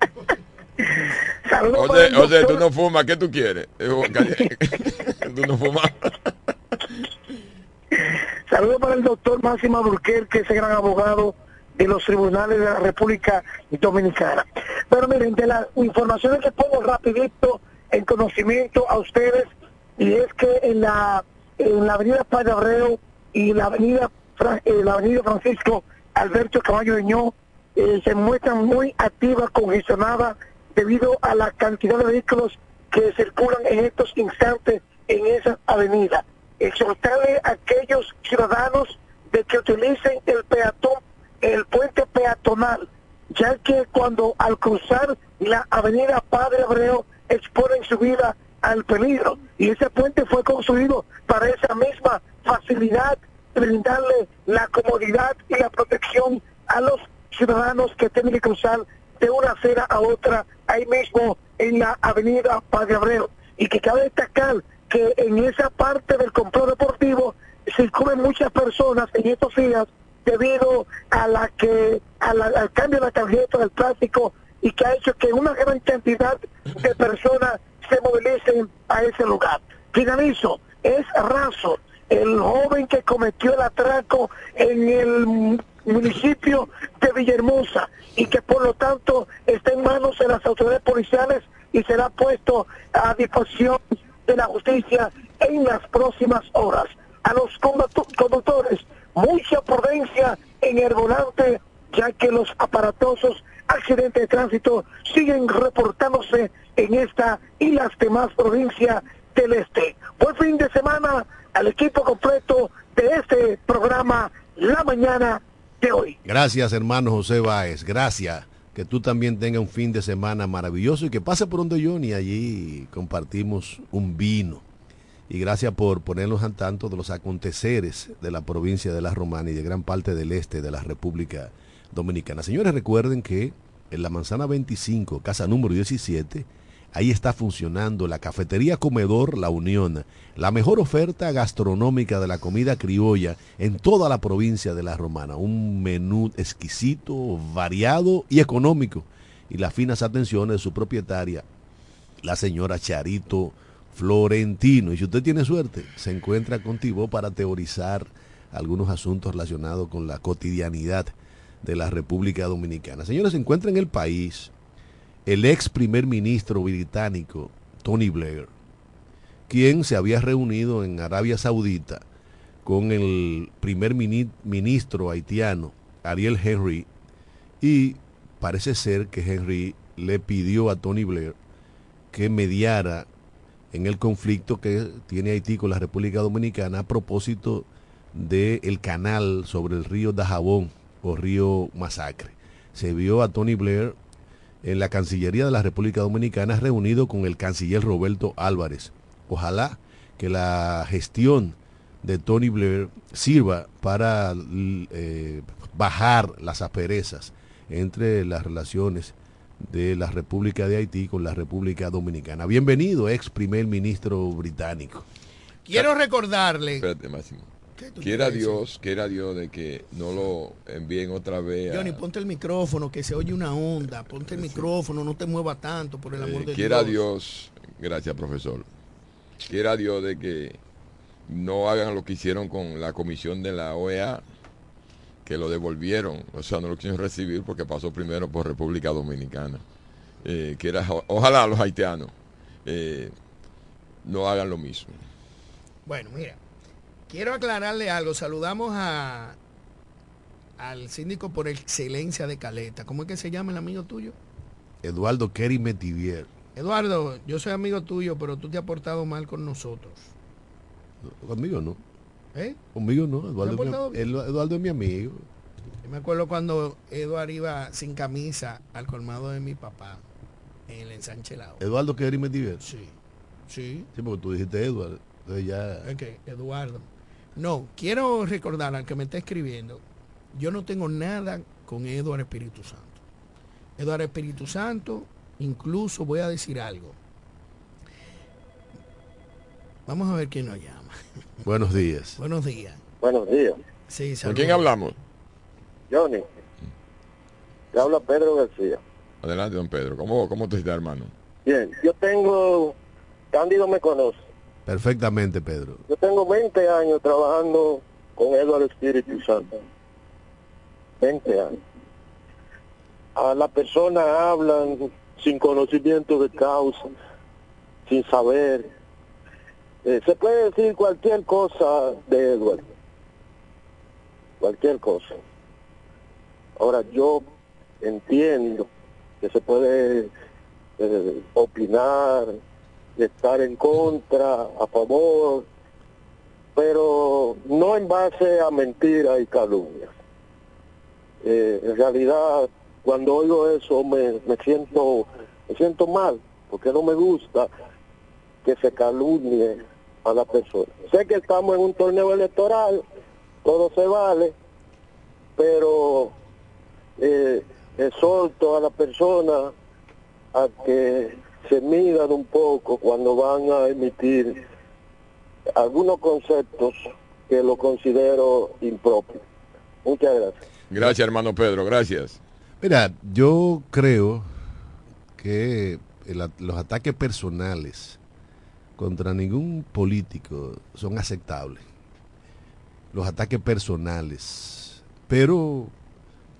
K: Saludos para
E: Oye,
K: el
E: oye,
K: doctor-
E: tú no fumas, ¿qué tú quieres? Eh, tú no fumas.
K: Saludos para el doctor Máximo Burquer, que es el gran abogado de los tribunales de la República Dominicana. Pero miren, de las informaciones que pongo rapidito en conocimiento a ustedes, y es que en la, en la avenida Padre Abreu y la avenida, eh, avenida Francisco Alberto Caballo Ño eh, se muestran muy activas, congestionadas, debido a la cantidad de vehículos que circulan en estos instantes en esa avenida. Exhortarle a aquellos ciudadanos de que utilicen el peatón, el puente peatonal, ya que cuando al cruzar la avenida Padre Abreu exponen su vida al peligro. Y ese puente fue construido para esa misma facilidad, brindarle la comodidad y la protección a los ciudadanos que tienen que cruzar de una acera a otra ahí mismo en la avenida Padre Abreu. Y que cabe destacar que en esa parte del complejo deportivo circulan muchas personas en estos días debido a la que a la- al cambio de la tarjeta del plástico y que ha hecho que una gran cantidad de personas se movilicen a ese lugar. Finalizo, es raso el joven que cometió el atraco en el mu- municipio de Villahermosa y que por lo tanto está en manos de las autoridades policiales y será puesto a disposición de la justicia en las próximas horas. A los conductores, mucha prudencia en el volante, ya que los aparatosos accidentes de tránsito siguen reportándose en esta y las demás provincias del este. Buen fin de semana al equipo completo de este programa La Mañana de hoy.
G: Gracias, hermano José Báez. Gracias. Que tú también tengas un fin de semana maravilloso y que pase por donde Johnny. Allí compartimos un vino. Y gracias por ponernos al tanto de los aconteceres de la provincia de La Romana y de gran parte del este de la República Dominicana. Señores, recuerden que en la manzana 25, casa número 17, ahí está funcionando la cafetería comedor La Unión, la mejor oferta gastronómica de la comida criolla en toda la provincia de La Romana. Un menú exquisito, variado y económico. Y las finas atenciones de su propietaria, la señora Charito Florentino. Y si usted tiene suerte, se encuentra contigo para teorizar algunos asuntos relacionados con la cotidianidad de la República Dominicana. Señores, se encuentra en el país el ex primer ministro británico, Tony Blair, quien se había reunido en Arabia Saudita con el primer mini- ministro haitiano, Ariel Henry, y parece ser que Henry le pidió a Tony Blair que mediara en el conflicto que tiene Haití con la República Dominicana a propósito del canal sobre el río Dajabón o río Masacre. Se vio a Tony Blair en la Cancillería de la República Dominicana reunido con el canciller Roberto Álvarez. Ojalá que la gestión de Tony Blair sirva para eh, bajar las asperezas entre las relaciones de la República de Haití con la República Dominicana. Bienvenido, ex primer ministro británico.
D: Quiero recordarle.
E: Espérate, Máximo.
D: ¿Qué tú
E: Quiera? Dios, quiera Dios de que no lo envíen otra vez. a-
D: Johnny, ponte el micrófono, que se oye una onda. Ponte el micrófono, no te muevas tanto, por el amor
E: Eh,
D: de
E: quiera
D: Dios.
E: Dios, gracias profesor, quiera Dios de que no hagan lo que hicieron con la comisión de la OEA, que lo devolvieron, o sea, no lo quisieron recibir porque pasó primero por República Dominicana. Eh, quiera, ojalá los haitianos eh, no hagan lo mismo.
D: Bueno, mira, quiero aclararle algo. Saludamos a al síndico por excelencia de Caleta. ¿Cómo es que se llama el amigo tuyo?
G: Eduardo Kerry Metivier.
D: Eduardo, yo soy amigo tuyo, pero tú te has portado mal con nosotros.
G: Conmigo no.
D: ¿Eh?
G: Conmigo no,
D: ¿Se ha
G: Eduardo, mi, Eduardo es mi amigo.
D: Yo me acuerdo cuando Eduardo iba sin camisa al colmado de mi papá en el ensanche Lao.
G: Eduardo Kerry me diverso.
D: Sí, sí.
G: Sí, porque tú dijiste Eduardo. Entonces ya.
D: Eduardo. No, quiero recordar al que me está escribiendo, yo no tengo nada con Eduardo Espíritu Santo. Eduardo Espíritu Santo, incluso voy a decir algo. Vamos a ver quién nos llama.
G: Buenos días.
D: Buenos días.
L: Buenos días.
D: Sí,
E: ¿Con quién hablamos?
L: Johnny. Te habla Pedro García.
E: Adelante, don Pedro. ¿Cómo, cómo te está, hermano?
L: Bien, yo tengo, Cándido me conoce,
G: Perfectamente, Pedro.
L: yo tengo 20 años trabajando con Eduardo Espíritu Santo. 20 años. A la persona hablan sin conocimiento de causa, sin saber. Eh, se puede decir cualquier cosa de Eduardo. Cualquier cosa. Ahora yo entiendo que se puede eh, opinar, estar en contra, a favor, pero no en base a mentiras y calumnias. Eh, en realidad, cuando oigo eso me, me siento me siento mal, porque no me gusta que se calumnie a la persona. Sé que estamos en un torneo electoral, todo se vale, pero eh, exhorto a la persona a que se midan un poco cuando van a emitir algunos conceptos que lo considero impropios. Muchas gracias.
E: Gracias, hermano Pedro. Gracias.
G: Mira, yo creo que el los ataques personales contra ningún político son aceptables. Los ataques personales. Pero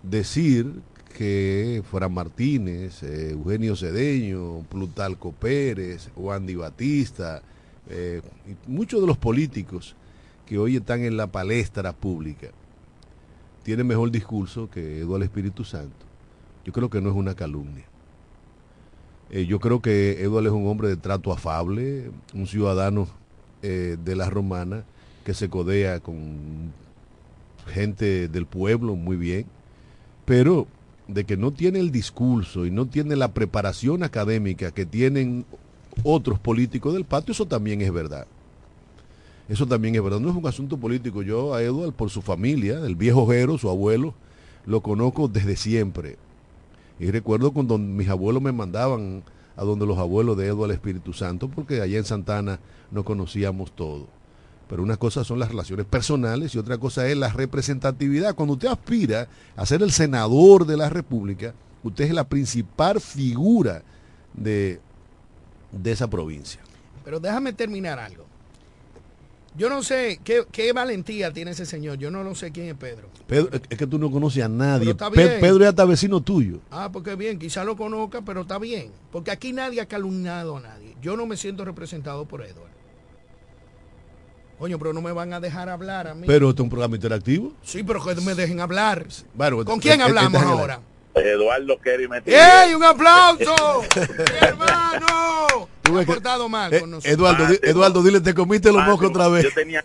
G: decir que Fran Martínez, eh, Eugenio Cedeño, Plutalco Pérez, o Andy Batista, eh, muchos de los políticos que hoy están en la palestra pública, tienen mejor discurso que Eduardo Espíritu Santo. Yo creo que no es una calumnia. Eh, yo creo que Eduardo es un hombre de trato afable, un ciudadano de la romana que se codea con gente del pueblo muy bien, pero de que no tiene el discurso y no tiene la preparación académica que tienen otros políticos del patio, eso también es verdad. Eso también es verdad. No es un asunto político. Yo a Eduardo, por su familia, el viejo Jero, su abuelo, lo conozco desde siempre. Y recuerdo cuando mis abuelos me mandaban a donde los abuelos de Eduardo Espíritu Santo, porque allá en Santana no conocíamos todo. Pero una cosa son las relaciones personales y otra cosa es la representatividad. Cuando usted aspira a ser el senador de la República, usted es la principal figura de, de esa provincia.
D: Pero déjame terminar algo. Yo no sé qué, qué valentía tiene ese señor. Yo no lo sé quién es Pedro.
G: Pedro, es- que tú no conoces a nadie.
D: está
G: Pe-. Pedro es hasta vecino tuyo.
D: Ah, porque bien, quizá lo conozca, pero está bien. Porque aquí nadie ha calumniado a nadie. Yo no me siento representado por Edward. Coño, pero no me van a dejar hablar a mí.
G: Pero este es un programa interactivo.
D: sí, pero que me dejen hablar.
G: Bueno,
D: ¿Con quién
G: eh, eh,
D: hablamos ahora?
M: Eduardo Kerry me
D: ¡Ey, un aplauso! ¡Mi hermano!
G: Que-
D: portado mal
G: Eh,
D: con nosotros.
G: Eduardo, di- Eduardo, dile, te comiste los mocos otra vez.
M: Yo tenía,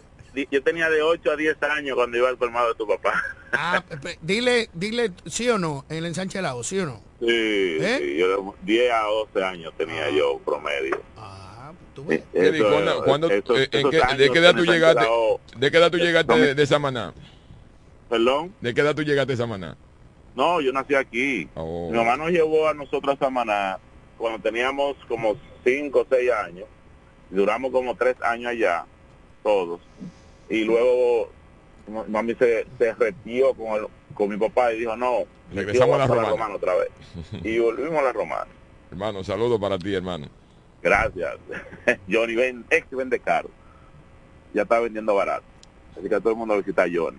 M: yo tenía de 8 a 10 años cuando iba al colmado de tu papá.
D: Ah, dile, dile sí o no, en el ensanche del lago, sí o no.
M: Sí,
D: ¿Eh?
M: sí, yo de 10 a 12 años tenía yo promedio.
D: Ah, tú
M: ves.
E: Eddie, ¿cuándo- cuándo- en qué- ¿De qué edad tú llegaste? ¿De qué edad tú llegaste de, de Samaná?
M: ¿Perdón?
E: ¿De qué edad tú llegaste de Samaná?
M: No, yo nací aquí.
E: Oh.
M: Mi mamá nos llevó a nosotros a Samaná cuando teníamos como 5 o 6 años. Duramos como 3 años allá, todos. Y luego ma- mami se, se retió con, el- con mi papá y dijo, no,
E: Regresamos a la
M: yo voy
E: romana.
M: romana otra vez. Y volvimos a la romana.
E: Hermano, saludos para ti, hermano.
M: Gracias. Johnny ven, ex vende caro. Ya está vendiendo barato. Así que a todo el mundo visita a Johnny.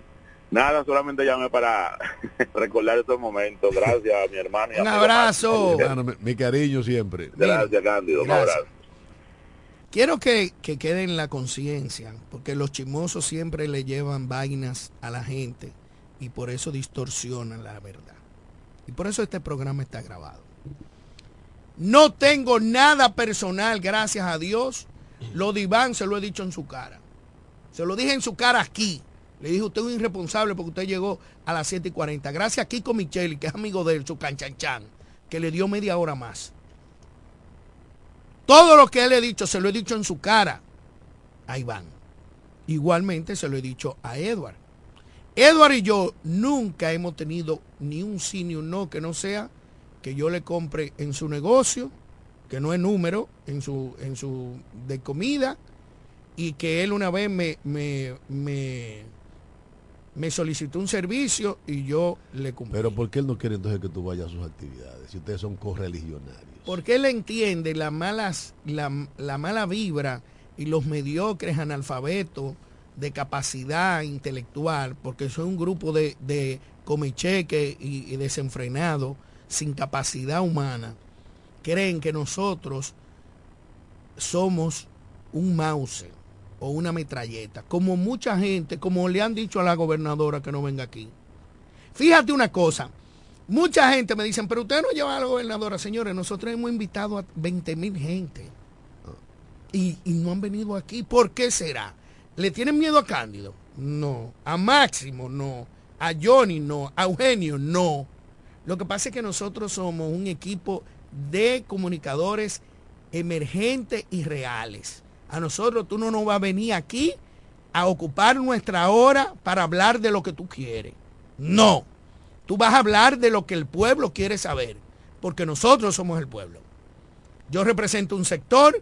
M: Nada, solamente llamé para recordar estos momentos. Gracias a mi hermano. y
D: Un abrazo.
G: Hermano, mi, mi cariño siempre.
M: Gracias, Cándido. Un abrazo.
D: Quiero que, que quede en la conciencia, porque los chismosos siempre le llevan vainas a la gente y por eso distorsionan la verdad. Y por eso este programa está grabado. No tengo nada personal, gracias a Dios. Lo de Iván se lo he dicho en su cara. Se lo dije en su cara aquí. Le dije, usted es un irresponsable porque usted llegó a las 7 y 40. Gracias a Kiko Micheli, que es amigo de él, su canchanchan, que le dio media hora más. Todo lo que él le he dicho, se lo he dicho en su cara a Iván. Igualmente se lo he dicho a Edward. Edward y yo nunca hemos tenido ni un sí ni un no que no sea que yo le compre en su negocio, que no es número, en su, en su de comida, y que él una vez me, me, me, me solicitó un servicio y yo le cumplí.
G: Pero ¿por qué él no quiere entonces que tú vayas a sus actividades? Si ustedes son correligionarios.
D: Porque él entiende la, malas, la, la mala vibra y los mediocres analfabetos de capacidad intelectual, porque son un grupo de, de comicheque y, y desenfrenados, sin capacidad humana, creen que nosotros somos un mouse o una metralleta, como mucha gente, como le han dicho a la gobernadora que no venga aquí. Fíjate una cosa, mucha gente me dicen, pero usted no lleva a la gobernadora, señores, nosotros hemos invitado a 20 mil gente y, y no han venido aquí. ¿Por qué será? ¿Le tienen miedo a Cándido? No. ¿A Máximo? No. ¿A Johnny? No. ¿A Eugenio? No. Lo que pasa es que nosotros somos un equipo de comunicadores emergentes y reales. A nosotros tú no nos vas a venir aquí a ocupar nuestra hora para hablar de lo que tú quieres. No. Tú vas a hablar de lo que el pueblo quiere saber, porque nosotros somos el pueblo. Yo represento un sector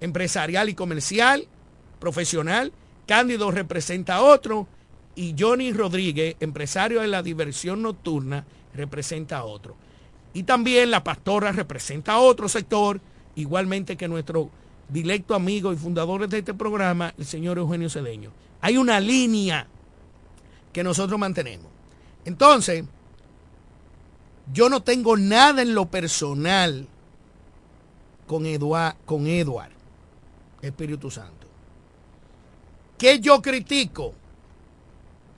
D: empresarial y comercial, profesional, Cándido representa a otro y Johnny Rodríguez, empresario de la diversión nocturna, representa a otro. Y también la pastora representa a otro sector, igualmente que nuestro directo amigo y fundador de este programa, el señor Eugenio Cedeño. Hay una línea que nosotros mantenemos. Entonces, yo no tengo nada en lo personal con Eduard, con Eduard Espíritu Santo. Que yo critico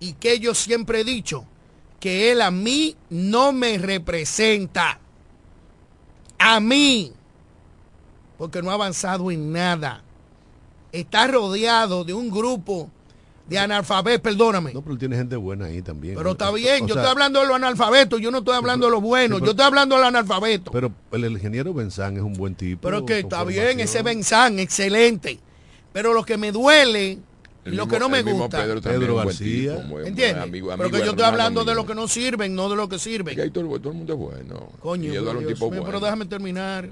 D: y que yo siempre he dicho que él a mí no me representa. A mí. Porque no ha avanzado en nada. Está rodeado de un grupo de analfabetos, perdóname.
G: No, pero tiene gente buena ahí también.
D: Pero está
G: O
D: bien, yo
G: sea,
D: estoy hablando de los analfabetos, yo no estoy hablando de los buenos,
G: Sí, pero-
D: yo estoy hablando de los analfabetos.
G: Pero el, ingeniero Benzán es un buen tipo.
D: Pero que está bien, ese. Benzán, excelente. Pero lo que me duele
E: El
D: lo
E: mismo-
D: que no me gusta.
E: Pedro también
G: Pedro
E: es
G: García.
E: tipo, muy- muy
D: ¿Entiendes?
E: amigo-
D: pero
E: amigo,
D: que yo estoy hablando de lo que no sirven, no de lo que sirven.
E: Que ahí todo, todo el mundo es bueno.
D: Coño,
E: es
D: Dios
E: tipo bueno.
D: pero déjame terminar.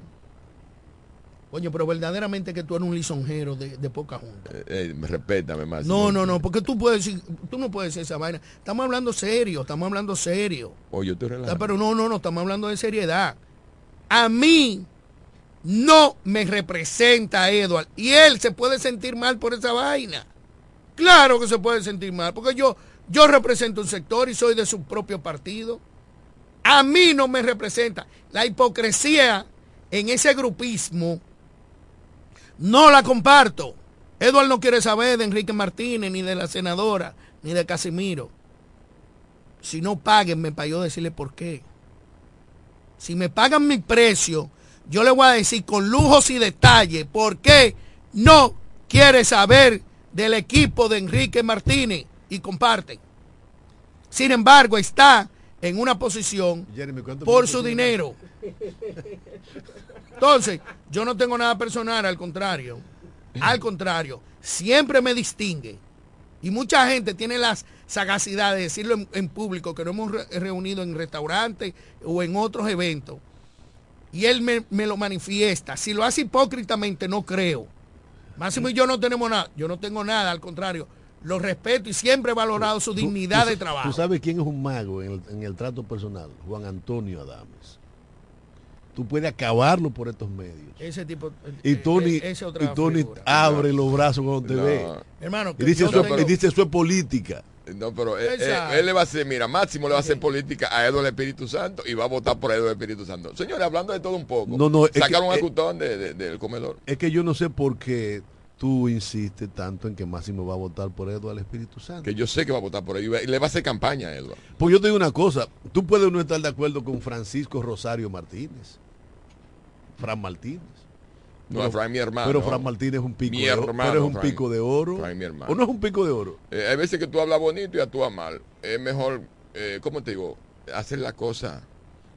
D: Coño, pero verdaderamente que tú eres un lisonjero de, de poca junta.
E: Eh, eh, respétame más.
D: No, no, no, porque tú puedes decir, tú no puedes decir esa vaina. Estamos hablando serio, estamos hablando serio.
E: Oye, yo estoy
D: Ah. Pero no, no, no, estamos hablando de seriedad. A mí no me representa Edward. Y él se puede sentir mal por esa vaina. Claro que se puede sentir mal, porque yo, yo represento un sector y soy de su propio partido. A mí no me representa. La hipocresía en ese grupismo no la comparto. Edward no quiere saber de Enrique Martínez, ni de la senadora, ni de Casimiro. Si no páguenme para yo decirle por qué. Si me pagan mi precio, yo le voy a decir con lujos y detalles por qué no quiere saber del equipo de Enrique Martínez y comparte. Sin embargo, está en una posición
G: Jeremy, ¿cuántos
D: por su dinero. Entonces, yo no tengo nada personal, al contrario. Al contrario, siempre me distingue. Y mucha gente tiene la sagacidad de decirlo en, en público, que nos hemos re- reunido en restaurantes o en otros eventos. Y él me, me lo manifiesta. Si lo hace hipócritamente, no creo. Máximo y yo no tenemos nada. Yo no tengo nada, al contrario. Lo respeto y siempre he valorado su dignidad
G: tú-
D: de trabajo.
G: ¿Tú sabes quién es un mago en el, en el trato personal? Juan Antonio Adames. Tú puedes acabarlo por estos medios.
D: Ese tipo.
G: Y
D: eh,
G: Tony,
D: eh, esa otra
G: y Tony
D: figura.
G: abre los brazos cuando te
E: No.
G: ve.
D: Hermano,
G: Y dice, y dice eso es política.
E: No, pero él,
D: Esa-
E: él- él le va a hacer, mira, Máximo le va a hacer política a Eduardo Espíritu Santo y va a votar por Eduardo Espíritu Santo. Señores, hablando de todo un poco,
G: No, no,
E: sacaron
G: que-
E: a Cutón de- de- del comedor.
G: Es que yo no sé por qué tú insistes tanto en que Máximo va a votar por Eduardo Espíritu Santo.
E: Que yo sé que va a votar por él y va- y le va a hacer campaña a Eduardo.
G: Pues yo te digo una cosa, tú puedes no estar de acuerdo con Francisco Rosario Martínez, Fran Martínez,
E: No,
G: Pero-
E: Fran mi hermano.
G: Pero Fran Martín es un pico
E: Mi
G: de oro.
E: hermano,
G: Pero es un pico de oro.
E: Fran, mi hermano.
G: ¿O no es un pico de oro?
E: Eh, hay veces que tú hablas bonito y actúas mal. Es mejor, eh, ¿cómo te digo? Hacer la cosa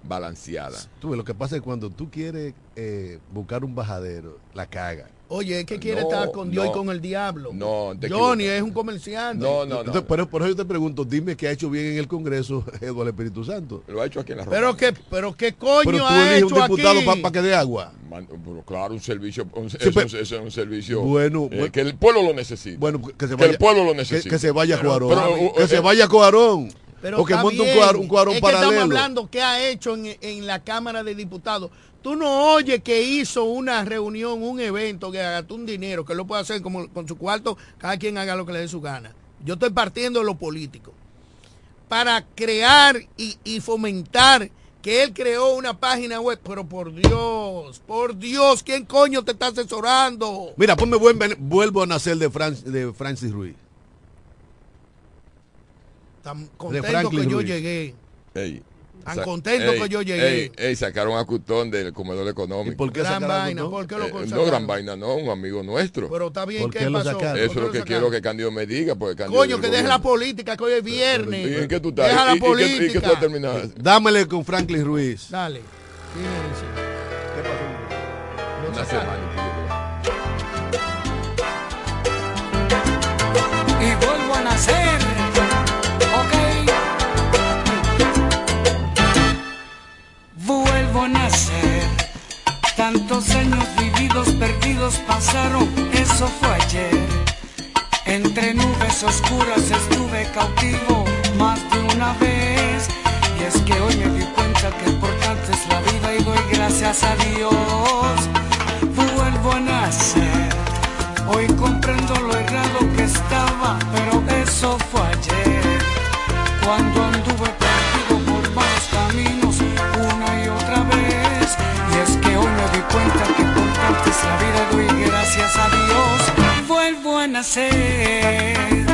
E: balanceada.
G: Tú lo que pasa es que cuando tú quieres eh, buscar un bajadero, la caga.
D: Oye, es que quiere
E: No,
D: estar con Dios y con el diablo.
E: No, te
D: Johnny
E: equivocas.
D: es un comerciante.
E: No, no, no.
G: Entonces, pero por eso yo te pregunto, dime qué ha hecho bien en el Congreso Eduardo Espíritu Santo.
E: Lo ha hecho aquí en la
D: Pero qué, pero qué coño
G: Pero tú
D: ha hecho
G: un diputado para que dé agua.
E: Man- pero claro, un servicio, un,
G: Sí,
E: eso,
G: pero-
E: eso es un servicio
G: Bueno,
E: eh,
G: bueno.
E: que el pueblo lo necesita.
G: Bueno, que se
E: Que
G: vaya,
E: el pueblo lo necesita.
G: Que, se vaya
E: Pero-
G: Cuarón.
E: pero,
G: que
E: eh,
G: se vaya Cuarón.
D: Pero
G: o que monte un cuadro, un cuadrón
D: es que estamos hablando qué ha hecho en, en la Cámara de Diputados. Tú no oyes que hizo una reunión, un evento, que gastó un dinero, que lo puede hacer como con su cuarto, cada quien haga lo que le dé su gana. Yo estoy partiendo de lo político. Para crear y, y fomentar que él creó una página web, pero por Dios, por Dios, ¿quién coño te está asesorando?
G: Mira, ponme buen, vuelvo a nacer de, Fran- de Francis Ruiz.
D: Tan contento
G: Franklin
D: que yo
G: Ruiz.
D: llegué. Tan
E: sa-
D: contento
E: ey,
D: que yo llegué.
E: Ey, ey, sacaron a Cutón del comedor económico.
G: ¿Y por qué
D: Gran
G: a
D: vaina? ¿por qué lo
E: Eh, no, gran vaina, no, un amigo nuestro.
D: Pero está bien,
G: ¿Por
D: ¿qué,
G: qué lo
D: pasó?
E: Eso
D: qué
E: es lo que quiero que Candido me diga. Porque Candido
D: Coño, que deje la política, que hoy es viernes.
E: ¿Y en qué tú estás?
D: Deja
E: ¿Y-
D: la
E: y qué- ¿Y qué tú
D: política.
E: has terminado?
G: Dámele con Franklin Ruiz.
D: Dale. Fíjense. Lo
E: Una semana.
N: y vuelvo a nacer. Nacer. Tantos años vividos, perdidos pasaron, eso fue ayer. Entre nubes oscuras estuve cautivo más de una vez. Y es que hoy me di cuenta que importante es la vida y doy gracias a Dios. Vuelvo a nacer. Hoy comprendo lo errado que estaba, pero eso fue ayer. Cuando anduve y gracias a Dios. Vuelvo a nacer.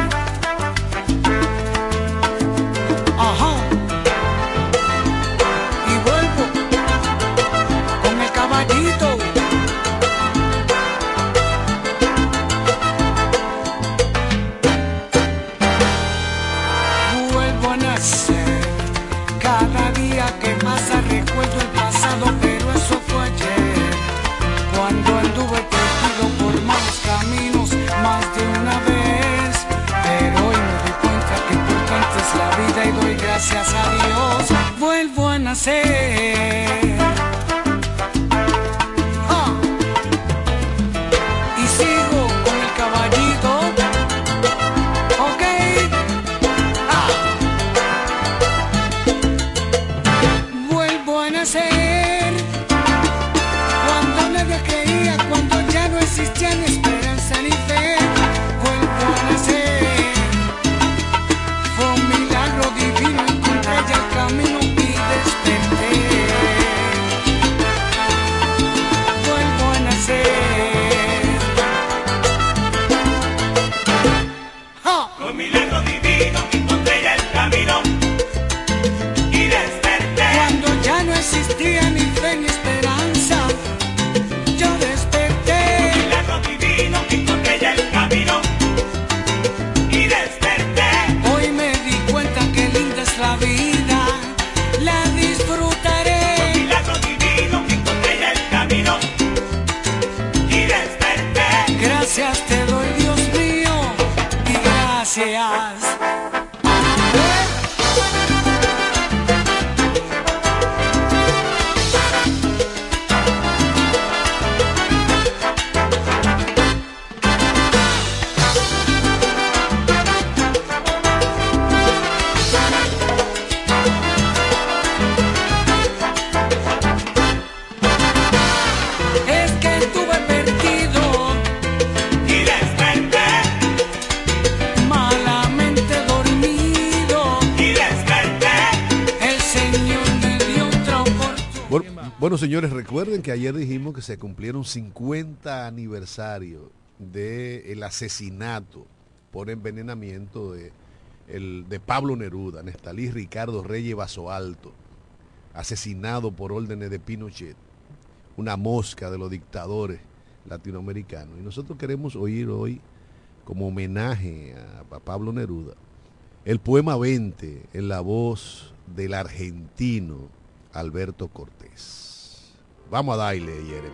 G: Señores, recuerden que ayer dijimos que se cumplieron 50 aniversarios del asesinato por envenenamiento de, el, de Pablo Neruda, Nestalí Ricardo Reyes Basoalto, asesinado por órdenes de Pinochet, una mosca de los dictadores latinoamericano. Y nosotros queremos oír hoy, como homenaje a Pablo Neruda, el poema 20 en la voz del argentino Alberto Cortés. Vamos a darle, Jeremy.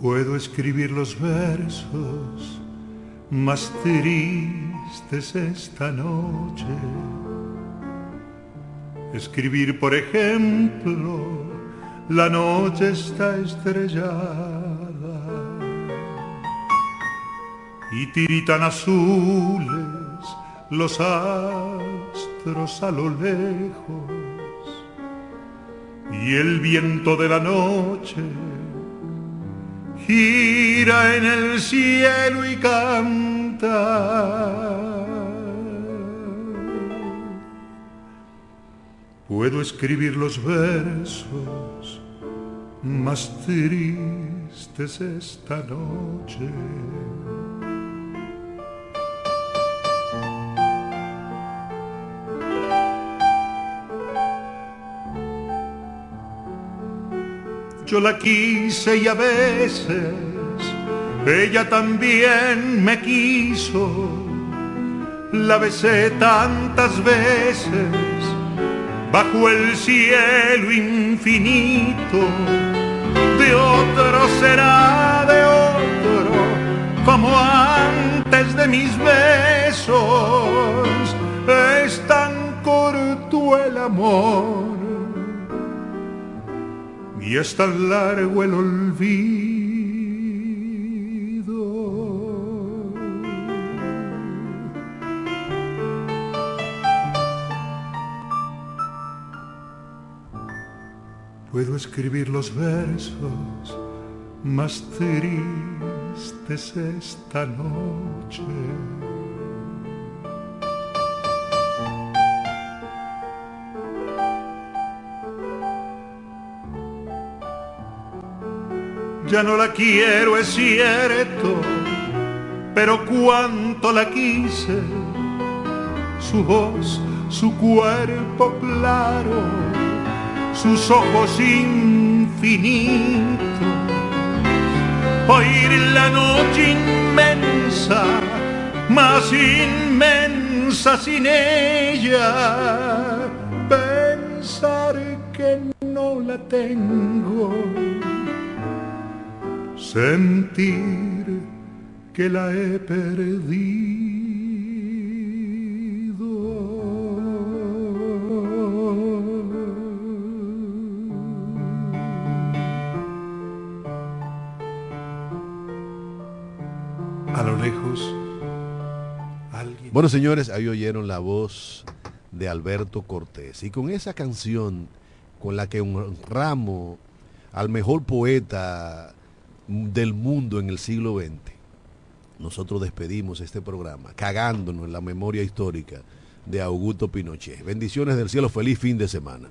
O: Puedo escribir los versos más tristes esta noche. Escribir, por ejemplo, la noche está estrellada y tiritan azules los astros a lo lejos y el viento de la noche gira en el cielo y canta. Puedo escribir los versos más tristes esta noche. Yo la quise y a veces ella también me quiso. La besé tantas veces bajo el cielo infinito. De otro será de otro, como antes de mis besos. Es tan corto el amor y es tan largo el olvido. Puedo escribir los versos más tristes esta noche. ya no la quiero, es cierto, pero cuánto la quise, su voz, su cuerpo claro, sus ojos infinitos, oír la noche inmensa, más inmensa sin ella, pensar que no la tengo. Sentir que la he perdido.
G: Bueno, señores, ahí oyeron la voz de Alberto Cortés. Y con esa canción con la que honramos al mejor poeta del mundo en el siglo XX, nosotros despedimos este programa cagándonos en la memoria histórica de Augusto Pinochet. Bendiciones del cielo, feliz fin de semana.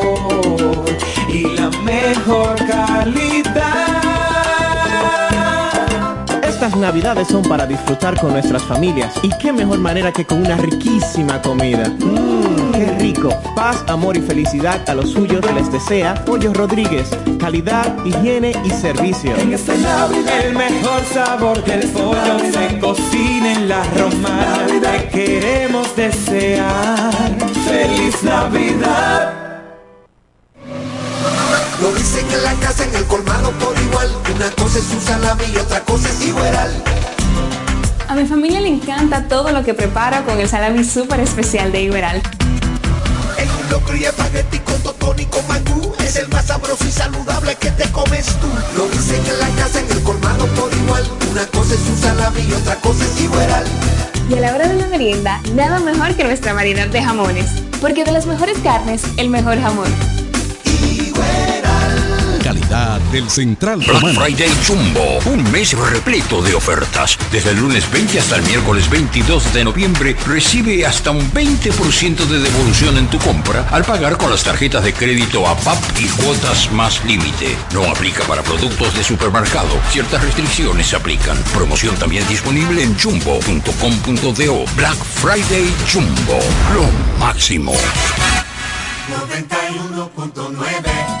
B: mejor calidad.
P: Estas navidades son para disfrutar con nuestras familias y qué mejor manera que con una riquísima comida. Mmm, qué rico. Paz, amor y felicidad a los suyos les desea Pollo Rodríguez. Calidad, higiene y servicio.
B: En esta Navidad el mejor sabor del pollo se cocina en la romana. Te queremos desear feliz Navidad.
Q: Colmado por igual. Una cosa es un salami y otra cosa es Igueral.
R: A mi familia le encanta todo lo que preparo con el salami súper especial de Iberal.
Q: El locro y espagueti con totón y con mangú es el más sabroso y saludable que te comes tú. Lo dicen en la casa, en el colmado por igual. Una cosa es un salami y otra cosa es Igueral.
R: Y a la hora de la merienda, nada mejor que nuestra variedad de jamones. Porque de las mejores carnes, el mejor jamón.
S: Calidad del Central
T: Black
S: Romano.
T: Friday Jumbo, un mes repleto de ofertas. Desde el lunes 20 hasta el miércoles 22 de noviembre, recibe hasta un 20% de devolución en tu compra al pagar con las tarjetas de crédito APAP y cuotas más límite. No aplica para productos de supermercado. Ciertas restricciones se aplican. Promoción también disponible en jumbo.com.do. Black Friday Jumbo, lo máximo.
Q: 91.9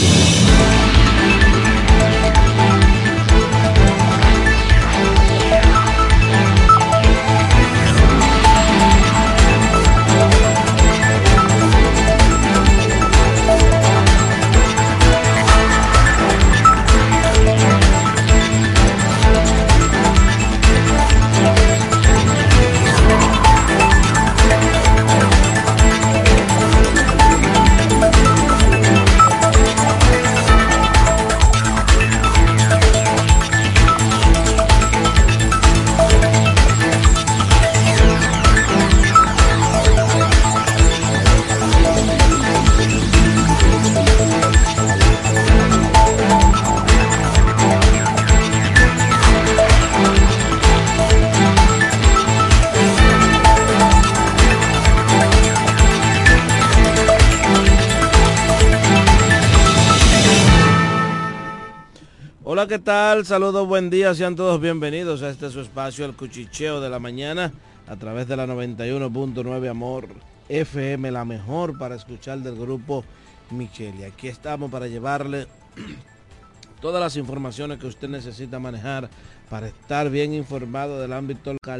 U: ¿Qué tal? Saludos, buen día, sean todos bienvenidos a este su espacio, el cuchicheo de la mañana, a través de la 91.9 Amor FM, la mejor para escuchar del grupo Micheli. Aquí estamos para llevarle todas las informaciones que usted necesita manejar para estar bien informado del ámbito local